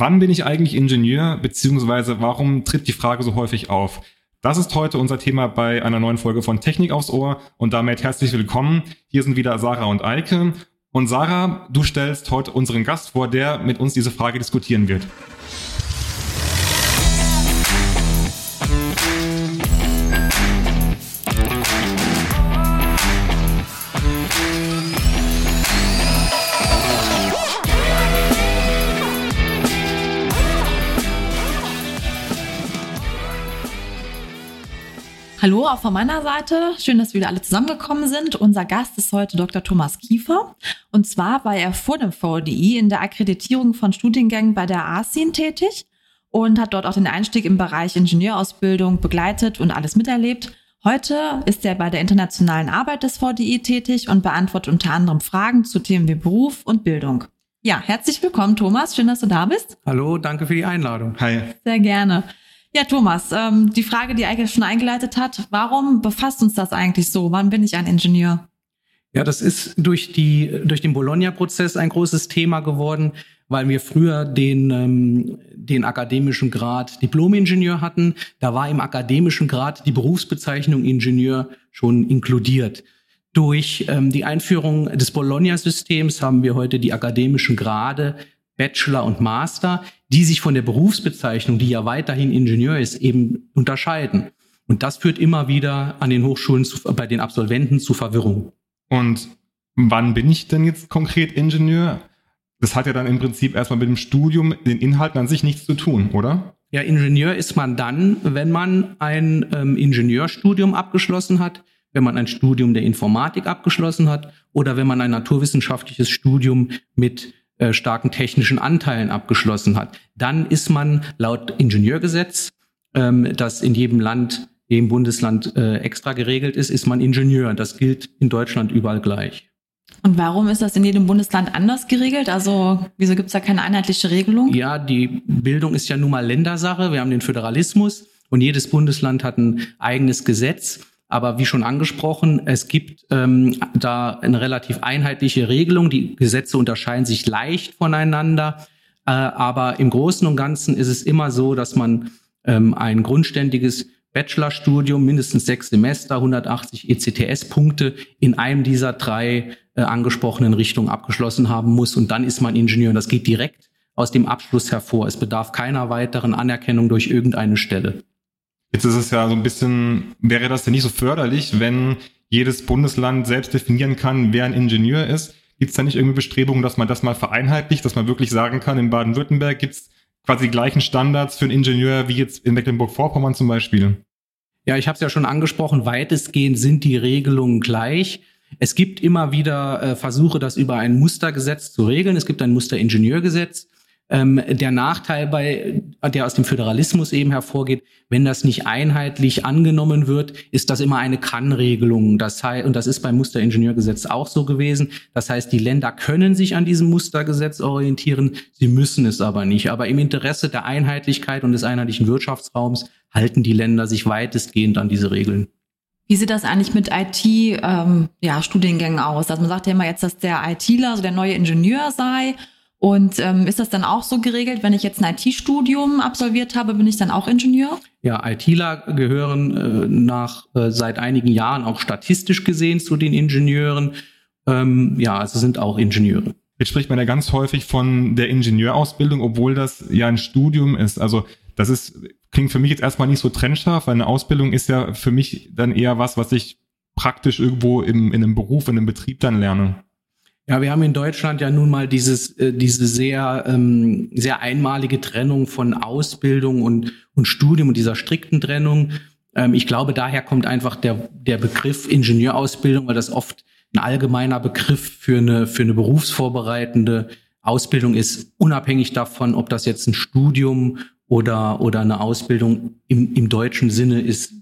Wann bin ich eigentlich Ingenieur, beziehungsweise warum tritt die Frage so häufig auf? Das ist heute unser Thema bei einer neuen Folge von Technik aufs Ohr und damit herzlich willkommen. Hier sind wieder Sarah und Eike. Und Sarah, du stellst heute unseren Gast vor, der mit uns diese Frage diskutieren wird. Hallo, auch von meiner Seite. Schön, dass wir wieder alle zusammengekommen sind. Unser Gast ist heute Dr. Thomas Kiefer. Und zwar war er vor dem VDI in der Akkreditierung von Studiengängen bei der ASIN tätig und hat dort auch den Einstieg im Bereich Ingenieurausbildung begleitet und alles miterlebt. Heute ist er bei der internationalen Arbeit des VDI tätig und beantwortet unter anderem Fragen zu Themen wie Beruf und Bildung. Ja, herzlich willkommen, Thomas. Schön, dass du da bist. Hallo, danke für die Einladung. Hi. Sehr gerne. Ja, Thomas, ähm, die Frage, die eigentlich schon eingeleitet hat, warum befasst uns das eigentlich so? Wann bin ich ein Ingenieur? Ja, das ist durch die durch den Bologna-Prozess ein großes Thema geworden, weil wir früher den ähm, den akademischen Grad Diplom-Ingenieur hatten. Da war im akademischen Grad die Berufsbezeichnung Ingenieur schon inkludiert. Durch ähm, die Einführung des Bologna-Systems haben wir heute die akademischen Grade Bachelor und Master, die sich von der Berufsbezeichnung, die ja weiterhin Ingenieur ist, eben unterscheiden. Und das führt immer wieder an den Hochschulen zu, bei den Absolventen zu Verwirrung. Und wann bin ich denn jetzt konkret Ingenieur? Das hat ja dann im Prinzip erstmal mit dem Studium, den Inhalten an sich nichts zu tun, oder? Ja, Ingenieur ist man dann, wenn man ein ähm, Ingenieurstudium abgeschlossen hat, wenn man ein Studium der Informatik abgeschlossen hat oder wenn man ein naturwissenschaftliches Studium mit äh, starken technischen Anteilen abgeschlossen hat. Dann ist man laut Ingenieurgesetz, ähm, das in jedem Land, jedem Bundesland äh, extra geregelt ist, ist man Ingenieur. Das gilt in Deutschland überall gleich. Und warum ist das in jedem Bundesland anders geregelt? Also wieso gibt es da keine einheitliche Regelung? Ja, die Bildung ist ja nun mal Ländersache. Wir haben den Föderalismus und jedes Bundesland hat ein eigenes Gesetz. Aber wie schon angesprochen, es gibt ähm, da eine relativ einheitliche Regelung. Die Gesetze unterscheiden sich leicht voneinander. Äh, aber im Großen und Ganzen ist es immer so, dass man ähm, ein grundständiges Bachelorstudium, mindestens sechs Semester, 180 ECTS-Punkte in einem dieser drei äh, angesprochenen Richtungen abgeschlossen haben muss. Und dann ist man Ingenieur. Und das geht direkt aus dem Abschluss hervor. Es bedarf keiner weiteren Anerkennung durch irgendeine Stelle. Jetzt ist es ja so ein bisschen, wäre das denn nicht so förderlich, wenn jedes Bundesland selbst definieren kann, wer ein Ingenieur ist? Gibt es da nicht irgendwie Bestrebungen, dass man das mal vereinheitlicht, dass man wirklich sagen kann, in Baden-Württemberg gibt es quasi die gleichen Standards für einen Ingenieur wie jetzt in Mecklenburg-Vorpommern zum Beispiel? Ja, ich habe es ja schon angesprochen, weitestgehend sind die Regelungen gleich. Es gibt immer wieder äh, Versuche, das über ein Mustergesetz zu regeln. Es gibt ein Musteringenieurgesetz. Ähm, der Nachteil bei, der aus dem Föderalismus eben hervorgeht, wenn das nicht einheitlich angenommen wird, ist das immer eine Kann-Regelung. Das heißt, und das ist beim Musteringenieurgesetz auch so gewesen. Das heißt, die Länder können sich an diesem Mustergesetz orientieren, sie müssen es aber nicht. Aber im Interesse der Einheitlichkeit und des einheitlichen Wirtschaftsraums halten die Länder sich weitestgehend an diese Regeln. Wie sieht das eigentlich mit IT-Studiengängen ähm, ja, aus? Also man sagt ja immer jetzt, dass der ITler, also der neue Ingenieur sei. Und ähm, ist das dann auch so geregelt, wenn ich jetzt ein IT-Studium absolviert habe, bin ich dann auch Ingenieur? Ja, ITler gehören äh, nach äh, seit einigen Jahren auch statistisch gesehen zu den Ingenieuren. Ähm, ja, also sind auch Ingenieure. Jetzt spricht man ja ganz häufig von der Ingenieurausbildung, obwohl das ja ein Studium ist. Also das ist klingt für mich jetzt erstmal nicht so trennscharf, weil eine Ausbildung ist ja für mich dann eher was, was ich praktisch irgendwo im, in einem Beruf, in einem Betrieb dann lerne. Ja, wir haben in Deutschland ja nun mal dieses, äh, diese sehr, ähm, sehr einmalige Trennung von Ausbildung und, und Studium und dieser strikten Trennung. Ähm, ich glaube, daher kommt einfach der, der Begriff Ingenieurausbildung, weil das oft ein allgemeiner Begriff für eine, für eine berufsvorbereitende Ausbildung ist, unabhängig davon, ob das jetzt ein Studium oder, oder eine Ausbildung im, im deutschen Sinne ist,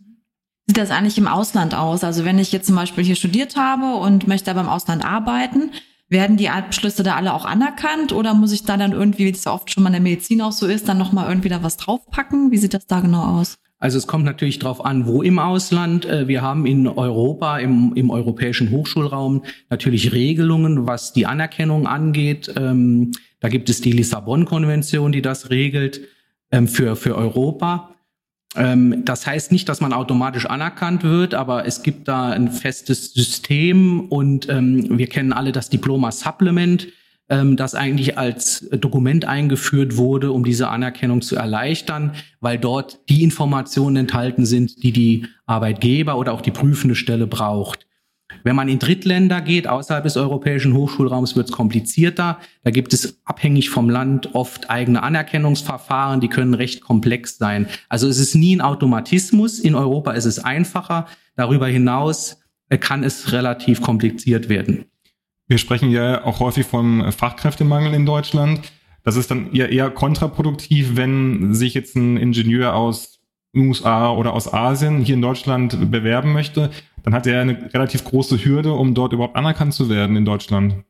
sieht das eigentlich im Ausland aus? Also wenn ich jetzt zum Beispiel hier studiert habe und möchte aber im Ausland arbeiten, werden die Abschlüsse da alle auch anerkannt oder muss ich da dann irgendwie, wie es oft schon mal in der Medizin auch so ist, dann nochmal irgendwie da was draufpacken? Wie sieht das da genau aus? Also es kommt natürlich darauf an, wo im Ausland. Äh, wir haben in Europa, im, im europäischen Hochschulraum natürlich Regelungen, was die Anerkennung angeht. Ähm, da gibt es die Lissabon-Konvention, die das regelt ähm, für, für Europa. Ähm, das heißt nicht, dass man automatisch anerkannt wird, aber es gibt da ein festes System und wir kennen alle das Diploma Supplement ähm, das eigentlich als Dokument eingeführt wurde, um diese Anerkennung zu erleichtern, weil dort die Informationen enthalten sind, die die Arbeitgeber oder auch die prüfende Stelle braucht. Wenn man in Drittländer geht, außerhalb des europäischen Hochschulraums, wird es komplizierter. Da gibt es abhängig vom Land oft eigene Anerkennungsverfahren, die können recht komplex sein. Also es ist nie ein Automatismus. In Europa ist es einfacher. Darüber hinaus äh, kann es relativ kompliziert werden. Wir sprechen ja auch häufig vom Fachkräftemangel in Deutschland. Das ist dann eher, eher kontraproduktiv, wenn sich jetzt ein Ingenieur aus USA oder aus Asien hier in Deutschland bewerben möchte, dann hat er eine relativ große Hürde, um dort überhaupt anerkannt zu werden in Deutschland.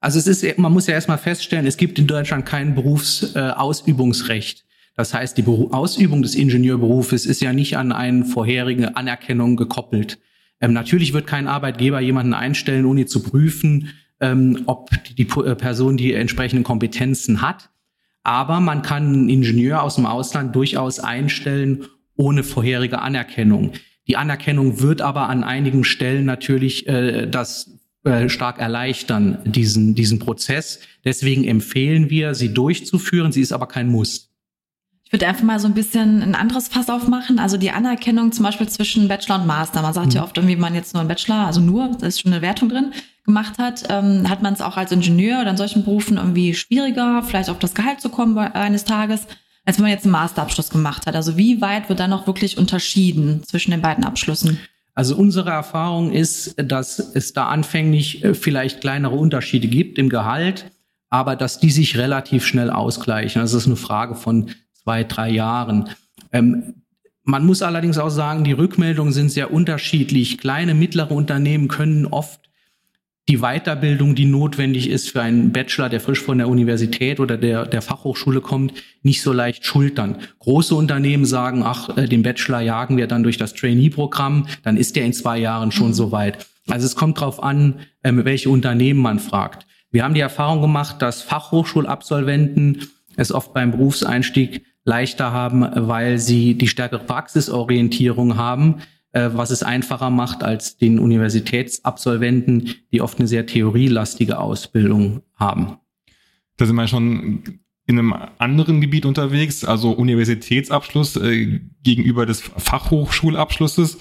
Also es ist, man muss ja erstmal feststellen, es gibt in Deutschland kein Berufsausübungsrecht. Äh, das heißt, die Ausübung des Ingenieurberufes ist ja nicht an eine vorherige Anerkennung gekoppelt. Ähm, natürlich wird kein Arbeitgeber jemanden einstellen, ohne zu prüfen, ähm, ob die, äh, Person die entsprechenden Kompetenzen hat. Aber man kann einen Ingenieur aus dem Ausland durchaus einstellen ohne vorherige Anerkennung. Die Anerkennung wird aber an einigen Stellen natürlich äh, das äh, stark erleichtern, diesen, diesen Prozess. Deswegen empfehlen wir, sie durchzuführen. Sie ist aber kein Muss. Ich würde einfach mal so ein bisschen ein anderes Fass aufmachen. Also die Anerkennung zum Beispiel zwischen Bachelor und Master. Man sagt mhm. ja oft irgendwie, man jetzt nur einen Bachelor, also nur, da ist schon eine Wertung drin, gemacht hat, ähm, hat man es auch als Ingenieur oder in solchen Berufen irgendwie schwieriger, vielleicht auf das Gehalt zu kommen eines Tages, als wenn man jetzt einen Masterabschluss gemacht hat. Also wie weit wird da noch wirklich unterschieden zwischen den beiden Abschlüssen? Also unsere Erfahrung ist, dass es da anfänglich äh, vielleicht kleinere Unterschiede gibt im Gehalt, aber dass die sich relativ schnell ausgleichen. Also es ist eine Frage von zwei, drei Jahren. Ähm, man muss allerdings auch sagen, die Rückmeldungen sind sehr unterschiedlich. Kleine, mittlere Unternehmen können oft die Weiterbildung, die notwendig ist für einen Bachelor, der frisch von der Universität oder der, der Fachhochschule kommt, nicht so leicht schultern. Große Unternehmen sagen, ach, äh, den Bachelor jagen wir dann durch das Trainee-Programm, dann ist der in zwei Jahren schon mhm. so weit. Also es kommt darauf an, ähm, welche Unternehmen man fragt. Wir haben die Erfahrung gemacht, dass Fachhochschulabsolventen es oft beim Berufseinstieg leichter haben, weil sie die stärkere Praxisorientierung haben, äh, was es einfacher macht als den Universitätsabsolventen, die oft eine sehr theorielastige Ausbildung haben. Da sind wir schon in einem anderen Gebiet unterwegs, also Universitätsabschluss äh, gegenüber des Fachhochschulabschlusses.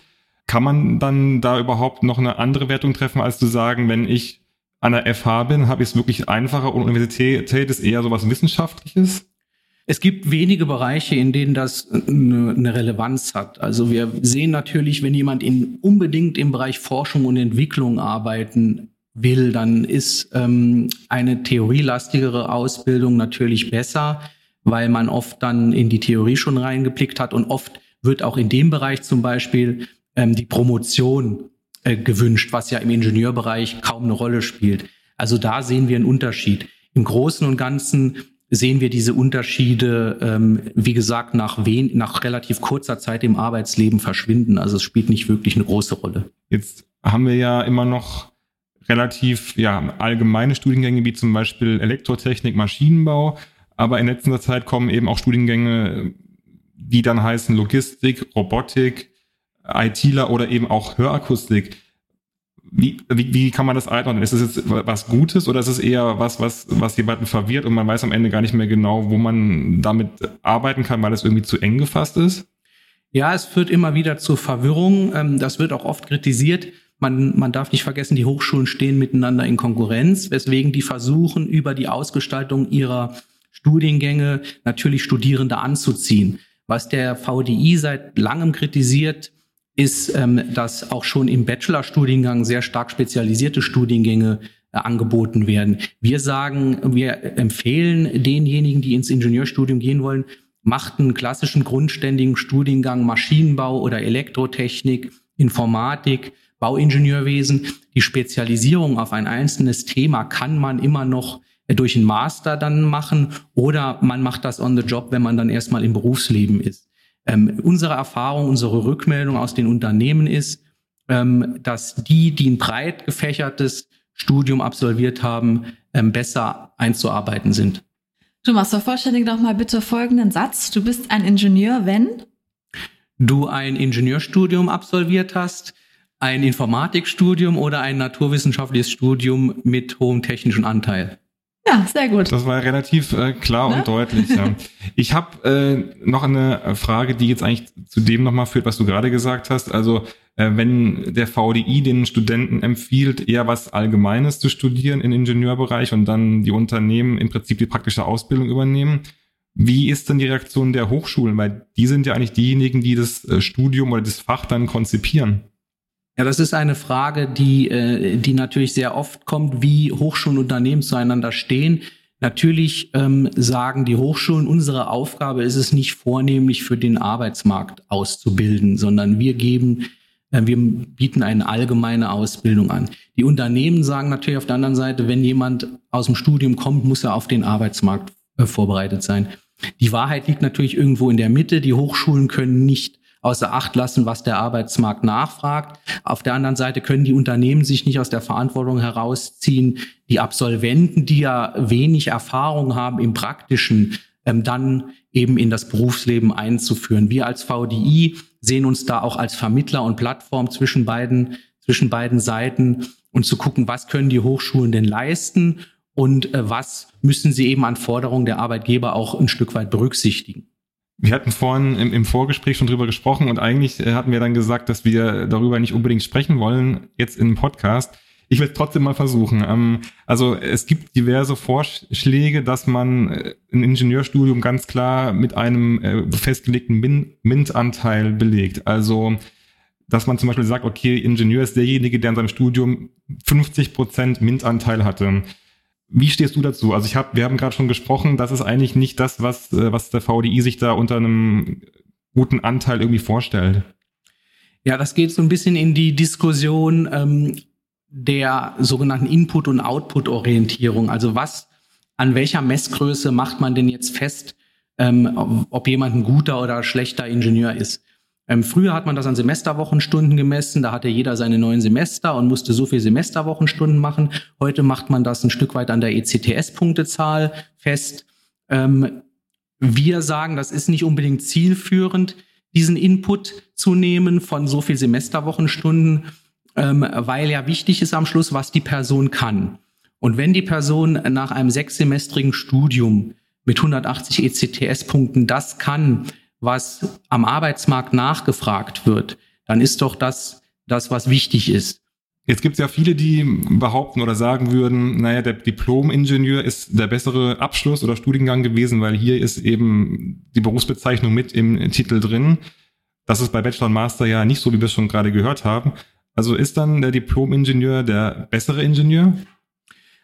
Kann man dann da überhaupt noch eine andere Wertung treffen, als zu sagen, wenn ich an der FH bin, habe ich es wirklich einfacher und Universität ist eher so was Wissenschaftliches? Es gibt wenige Bereiche, in denen das eine, eine, Relevanz hat. Also wir sehen natürlich, wenn jemand in, unbedingt im Bereich Forschung und Entwicklung arbeiten will, dann ist ähm, eine theorielastigere Ausbildung natürlich besser, weil man oft dann in die Theorie schon reingeblickt hat und oft wird auch in dem Bereich zum Beispiel ähm, die Promotion äh, gewünscht, was ja im Ingenieurbereich kaum eine Rolle spielt. Also da sehen wir einen Unterschied. Im Großen und Ganzen sehen wir diese Unterschiede, ähm, wie gesagt, nach, wen, nach relativ kurzer Zeit im Arbeitsleben verschwinden. Also es spielt nicht wirklich eine große Rolle. Jetzt haben wir ja immer noch relativ ja, allgemeine Studiengänge wie zum Beispiel Elektrotechnik, Maschinenbau. Aber in letzter Zeit kommen eben auch Studiengänge, die dann heißen Logistik, Robotik, ITler oder eben auch Hörakustik. Wie, wie, wie kann man das einordnen? Ist es jetzt was Gutes oder ist es eher was, was, was jemanden verwirrt und man weiß am Ende gar nicht mehr genau, wo man damit arbeiten kann, weil es irgendwie zu eng gefasst ist? Ja, es führt immer wieder zu Verwirrung. Ähm, das wird auch oft kritisiert. Man, man darf nicht vergessen, die Hochschulen stehen miteinander in Konkurrenz, weswegen die versuchen, über die Ausgestaltung ihrer Studiengänge natürlich Studierende anzuziehen. Was der VDI seit langem kritisiert, ist, ähm, dass auch schon im Bachelorstudiengang sehr stark spezialisierte Studiengänge äh, angeboten werden. Wir sagen, wir empfehlen denjenigen, die ins Ingenieurstudium gehen wollen, macht einen klassischen grundständigen Studiengang Maschinenbau oder Elektrotechnik, Informatik, Bauingenieurwesen. Die Spezialisierung auf ein einzelnes Thema kann man immer noch durch einen Master dann machen oder man macht das on the job, wenn man dann erstmal im Berufsleben ist. Ähm, unsere Erfahrung, unsere Rückmeldung aus den Unternehmen ist, ähm, dass die, die ein breit gefächertes Studium absolviert haben, ähm, besser einzuarbeiten sind. Thomas, vervollständige doch mal bitte folgenden Satz. Du bist ein Ingenieur, wenn du ein Ingenieurstudium absolviert hast, ein Informatikstudium oder ein naturwissenschaftliches Studium mit hohem technischen Anteil. Ja, sehr gut. Das war relativ äh, klar ne? und deutlich. Ja. Ich habe äh, noch eine Frage, die jetzt eigentlich zu dem nochmal führt, was du gerade gesagt hast. Also äh, wenn der VDI den Studenten empfiehlt, eher was Allgemeines zu studieren im Ingenieurbereich und dann die Unternehmen im Prinzip die praktische Ausbildung übernehmen, wie ist denn die Reaktion der Hochschulen? Weil die sind ja eigentlich diejenigen, die das äh, Studium oder das Fach dann konzipieren. Ja, das ist eine Frage, die, äh, die natürlich sehr oft kommt, wie Hochschulen und Unternehmen zueinander stehen. Natürlich ähm, sagen die Hochschulen, unsere Aufgabe ist es nicht vornehmlich für den Arbeitsmarkt auszubilden, sondern wir geben, äh, wir bieten eine allgemeine Ausbildung an. Die Unternehmen sagen natürlich auf der anderen Seite, wenn jemand aus dem Studium kommt, muss er auf den Arbeitsmarkt äh, vorbereitet sein. Die Wahrheit liegt natürlich irgendwo in der Mitte. Die Hochschulen können nicht außer Acht lassen, was der Arbeitsmarkt nachfragt. Auf der anderen Seite können die Unternehmen sich nicht aus der Verantwortung herausziehen, die Absolventen, die ja wenig Erfahrung haben im praktischen, ähm, dann eben in das Berufsleben einzuführen. Wir als VDI sehen uns da auch als Vermittler und Plattform zwischen beiden, zwischen beiden Seiten und zu gucken, was können die Hochschulen denn leisten und äh, was müssen sie eben an Forderungen der Arbeitgeber auch ein Stück weit berücksichtigen. Wir hatten vorhin im, im Vorgespräch schon drüber gesprochen und eigentlich äh, hatten wir dann gesagt, dass wir darüber nicht unbedingt sprechen wollen, jetzt im Podcast. Ich will es trotzdem mal versuchen. Ähm, also es gibt diverse Vorschläge, dass man äh, ein Ingenieurstudium ganz klar mit einem äh, festgelegten Min MINT-Anteil belegt. Also dass man zum Beispiel sagt, okay, Ingenieur ist derjenige, der in seinem Studium 50 Prozent MINT-Anteil hatte. Wie stehst du dazu? Also ich habe, wir haben gerade schon gesprochen, das ist eigentlich nicht das, was, äh, was der VDI sich da unter einem guten Anteil irgendwie vorstellt. Ja, das geht so ein bisschen in die Diskussion ähm, der sogenannten Input- und Output-Orientierung. Also was, an welcher Messgröße macht man denn jetzt fest, ähm, ob jemand ein guter oder schlechter Ingenieur ist? Ähm, früher hat man das an Semesterwochenstunden gemessen, da hatte jeder seine neuen Semester und musste so viel Semesterwochenstunden machen. Heute macht man das ein Stück weit an der ECTS-Punktezahl fest. Ähm, wir sagen, das ist nicht unbedingt zielführend, diesen Input zu nehmen von so viel Semesterwochenstunden, ähm, weil ja wichtig ist am Schluss, was die Person kann. Und wenn die Person nach einem sechssemestrigen Studium mit 180 ECTS-Punkten das kann, was am Arbeitsmarkt nachgefragt wird, dann ist doch das das, was wichtig ist. Jetzt gibt es ja viele, die behaupten oder sagen würden, naja, der Diplom-Ingenieur ist der bessere Abschluss oder Studiengang gewesen, weil hier ist eben die Berufsbezeichnung mit im Titel drin. Das ist bei Bachelor und Master ja nicht so, wie wir es schon gerade gehört haben. Also ist dann der Diplom-Ingenieur der bessere Ingenieur?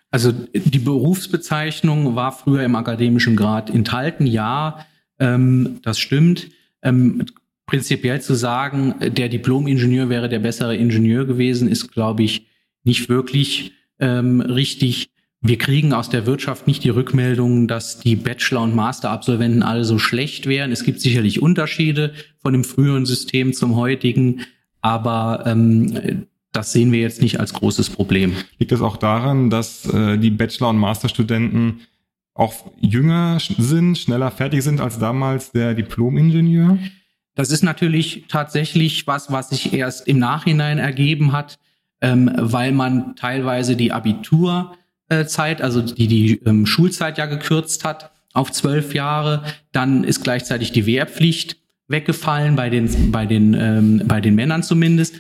Also die Berufsbezeichnung war früher im akademischen Grad enthalten, ja. Ähm, das stimmt. Ähm, prinzipiell zu sagen, der Diplom-Ingenieur wäre der bessere Ingenieur gewesen, ist, glaube ich, nicht wirklich ähm, richtig. Wir kriegen aus der Wirtschaft nicht die Rückmeldung, dass die Bachelor- und Master-Absolventen alle so schlecht wären. Es gibt sicherlich Unterschiede von dem früheren System zum heutigen, aber ähm, das sehen wir jetzt nicht als großes Problem. Liegt es auch daran, dass äh, die Bachelor- und Masterstudenten auch jünger sind, schneller fertig sind als damals der Diplom-Ingenieur? Das ist natürlich tatsächlich was, was sich erst im Nachhinein ergeben hat, ähm, weil man teilweise die Abiturzeit, also die, die ähm, Schulzeit ja gekürzt hat auf zwölf Jahre. Dann ist gleichzeitig die Wehrpflicht weggefallen, bei den, bei den, ähm, bei den Männern zumindest.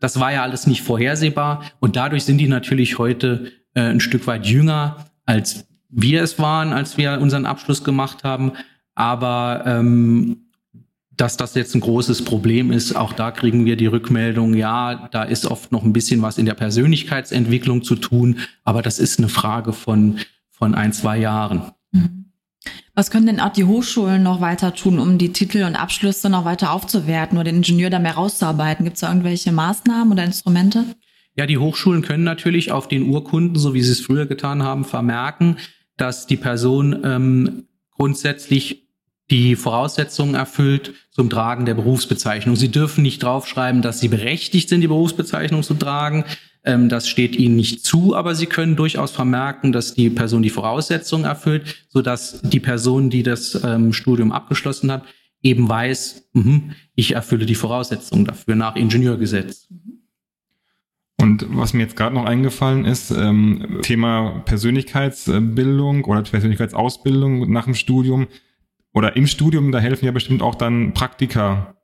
Das war ja alles nicht vorhersehbar und dadurch sind die natürlich heute äh, ein Stück weit jünger als wir es waren, als wir unseren Abschluss gemacht haben. Aber ähm, dass das jetzt ein großes Problem ist, auch da kriegen wir die Rückmeldung, ja, da ist oft noch ein bisschen was in der Persönlichkeitsentwicklung zu tun, aber das ist eine Frage von, von ein, zwei Jahren. Mhm. Was können denn auch die Hochschulen noch weiter tun, um die Titel und Abschlüsse noch weiter aufzuwerten oder den Ingenieur da mehr rauszuarbeiten? Gibt es da irgendwelche Maßnahmen oder Instrumente? Ja, die Hochschulen können natürlich auf den Urkunden, so wie sie es früher getan haben, vermerken, dass die Person ähm, grundsätzlich die Voraussetzungen erfüllt zum Tragen der Berufsbezeichnung. Sie dürfen nicht draufschreiben, dass Sie berechtigt sind, die Berufsbezeichnung zu tragen. Ähm, das steht Ihnen nicht zu, aber Sie können durchaus vermerken, dass die Person die Voraussetzungen erfüllt, sodass die Person, die das ähm, Studium abgeschlossen hat, eben weiß, mh, ich erfülle die Voraussetzungen dafür nach Ingenieurgesetz. Und was mir jetzt gerade noch eingefallen ist, ähm, Thema Persönlichkeitsbildung oder Persönlichkeitsausbildung nach dem Studium oder im Studium, da helfen ja bestimmt auch dann Praktika.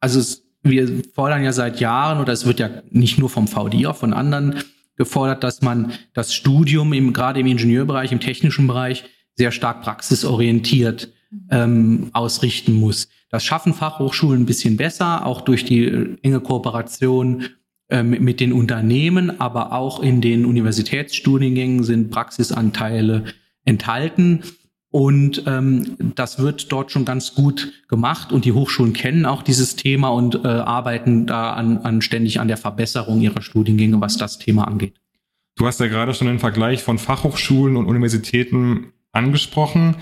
Also es, wir fordern ja seit Jahren, oder es wird ja nicht nur vom VDI, auch von anderen gefordert, dass man das Studium im, gerade im Ingenieurbereich, im technischen Bereich sehr stark praxisorientiert ähm, ausrichten muss. Das schaffen Fachhochschulen ein bisschen besser, auch durch die äh, enge Kooperation mit den Unternehmen, aber auch in den Universitätsstudiengängen sind Praxisanteile enthalten. Und ähm, das wird dort schon ganz gut gemacht und die Hochschulen kennen auch dieses Thema und äh, arbeiten da an, an ständig an der Verbesserung ihrer Studiengänge, was das Thema angeht. Du hast ja gerade schon den Vergleich von Fachhochschulen und Universitäten angesprochen.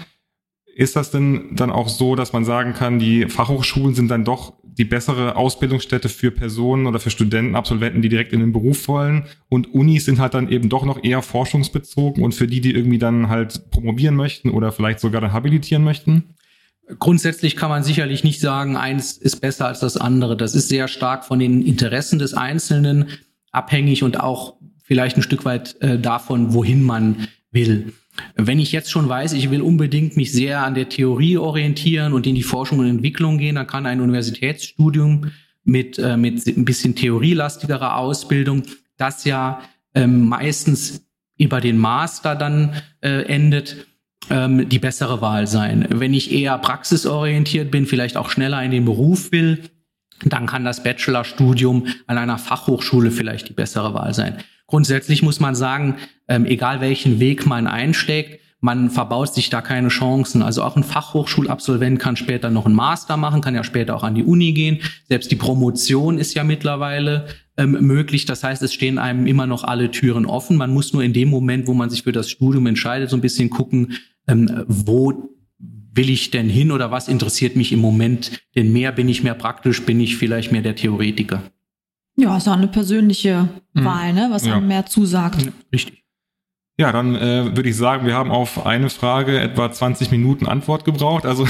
Ist das denn dann auch so, dass man sagen kann, die Fachhochschulen sind dann doch die bessere Ausbildungsstätte für Personen oder für Studenten, Absolventen, die direkt in den Beruf wollen. Und Unis sind halt dann eben doch noch eher forschungsbezogen und für die, die irgendwie dann halt promovieren möchten oder vielleicht sogar dann habilitieren möchten? Grundsätzlich kann man sicherlich nicht sagen, eins ist besser als das andere. Das ist sehr stark von den Interessen des Einzelnen abhängig und auch vielleicht ein Stück weit äh, davon, wohin man will. Wenn ich jetzt schon weiß, ich will unbedingt mich sehr an der Theorie orientieren und in die Forschung und Entwicklung gehen, dann kann ein Universitätsstudium mit, äh, mit ein bisschen theorielastigerer Ausbildung, das ja ähm, meistens über den Master dann äh, endet, ähm, die bessere Wahl sein. Wenn ich eher praxisorientiert bin, vielleicht auch schneller in den Beruf will, dann kann das Bachelorstudium an einer Fachhochschule vielleicht die bessere Wahl sein. Grundsätzlich muss man sagen, ähm, egal welchen Weg man einschlägt, man verbaut sich da keine Chancen. Also auch ein Fachhochschulabsolvent kann später noch einen Master machen, kann ja später auch an die Uni gehen. Selbst die Promotion ist ja mittlerweile ähm, möglich. Das heißt, es stehen einem immer noch alle Türen offen. Man muss nur in dem Moment, wo man sich für das Studium entscheidet, so ein bisschen gucken, ähm, wo will ich denn hin oder was interessiert mich im Moment denn mehr? Bin ich mehr praktisch? Bin ich vielleicht mehr der Theoretiker? Ja, ist auch eine persönliche mhm. Wahl, ne? was ja. einem mehr zusagt. Richtig. Ja, dann äh, würde ich sagen, wir haben auf eine Frage etwa 20 Minuten Antwort gebraucht. Also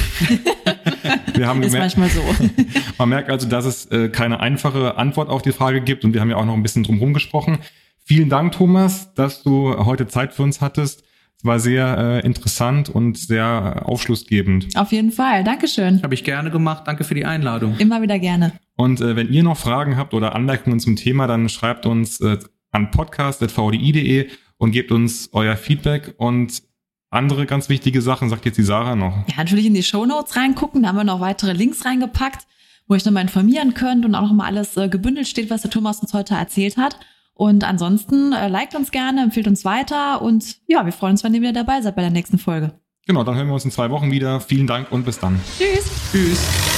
wir haben ist manchmal so. man merkt also, dass es äh, keine einfache Antwort auf die Frage gibt und wir haben ja auch noch ein bisschen drum gesprochen. Vielen Dank, Thomas, dass du heute Zeit für uns hattest. Es war sehr äh, interessant und sehr aufschlussgebend. Auf jeden Fall. Dankeschön. Habe ich gerne gemacht. Danke für die Einladung. Immer wieder gerne. Und äh, wenn ihr noch Fragen habt oder Anmerkungen zum Thema, dann schreibt uns äh, an podcast.vdi.de und gebt uns euer Feedback und andere ganz wichtige Sachen, sagt jetzt die Sarah noch. Ja, natürlich in die Show Notes reingucken, da haben wir noch weitere Links reingepackt, wo ihr nochmal informieren könnt und auch nochmal alles äh, gebündelt steht, was der Thomas uns heute erzählt hat. Und ansonsten äh, liked uns gerne, empfiehlt uns weiter und ja, wir freuen uns, wenn ihr wieder dabei seid bei der nächsten Folge. Genau, dann hören wir uns in zwei Wochen wieder. Vielen Dank und bis dann. Tschüss. Tschüss.